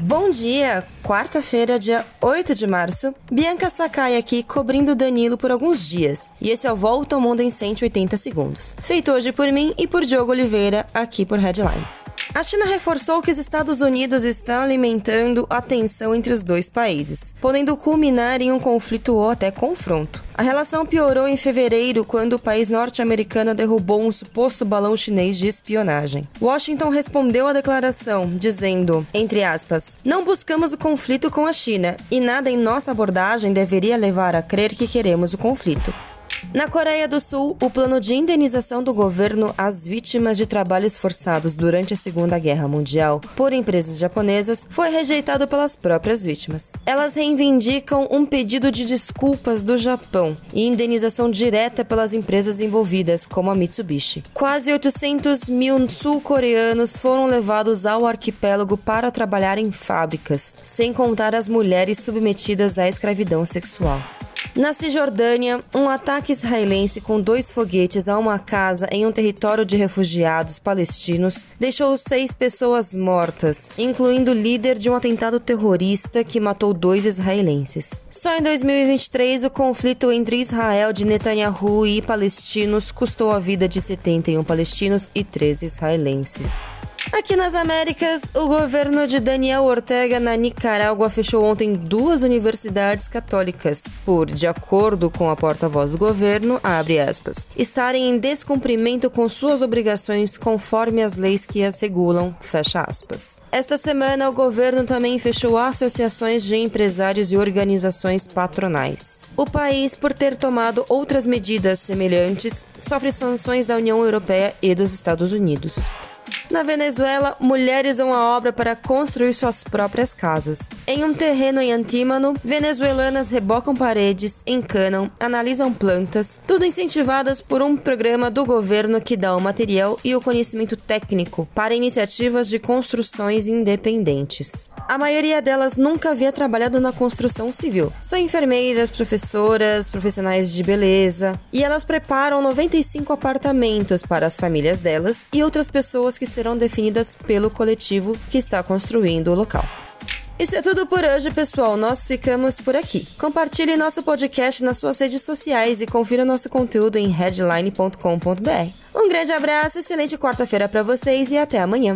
Bom dia! Quarta-feira, dia 8 de março. Bianca Sakai aqui cobrindo Danilo por alguns dias. E esse é o Volta ao Mundo em 180 segundos. Feito hoje por mim e por Diogo Oliveira, aqui por Headline. A China reforçou que os Estados Unidos estão alimentando a tensão entre os dois países, podendo culminar em um conflito ou até confronto. A relação piorou em fevereiro quando o país norte-americano derrubou um suposto balão chinês de espionagem. Washington respondeu à declaração, dizendo, entre aspas, não buscamos o conflito com a China e nada em nossa abordagem deveria levar a crer que queremos o conflito. Na Coreia do Sul, o plano de indenização do governo às vítimas de trabalhos forçados durante a Segunda Guerra Mundial por empresas japonesas foi rejeitado pelas próprias vítimas. Elas reivindicam um pedido de desculpas do Japão e indenização direta pelas empresas envolvidas, como a Mitsubishi. Quase 800 mil sul-coreanos foram levados ao arquipélago para trabalhar em fábricas, sem contar as mulheres submetidas à escravidão sexual. Na Cisjordânia, um ataque israelense com dois foguetes a uma casa em um território de refugiados palestinos deixou seis pessoas mortas, incluindo o líder de um atentado terrorista que matou dois israelenses. Só em 2023, o conflito entre Israel de Netanyahu e palestinos custou a vida de 71 palestinos e 13 israelenses. Aqui nas Américas, o governo de Daniel Ortega na Nicarágua fechou ontem duas universidades católicas por, de acordo com a porta-voz do governo, aspas, estarem em descumprimento com suas obrigações conforme as leis que as regulam. Esta semana, o governo também fechou associações de empresários e organizações patronais. O país, por ter tomado outras medidas semelhantes, sofre sanções da União Europeia e dos Estados Unidos. Na Venezuela, mulheres vão à obra para construir suas próprias casas. Em um terreno em Antímano, venezuelanas rebocam paredes, encanam, analisam plantas, tudo incentivadas por um programa do governo que dá o material e o conhecimento técnico para iniciativas de construções independentes. A maioria delas nunca havia trabalhado na construção civil. São enfermeiras, professoras, profissionais de beleza, e elas preparam 95 apartamentos para as famílias delas e outras pessoas que serão definidas pelo coletivo que está construindo o local. Isso é tudo por hoje, pessoal. Nós ficamos por aqui. Compartilhe nosso podcast nas suas redes sociais e confira nosso conteúdo em headline.com.br. Um grande abraço, excelente quarta-feira para vocês e até amanhã.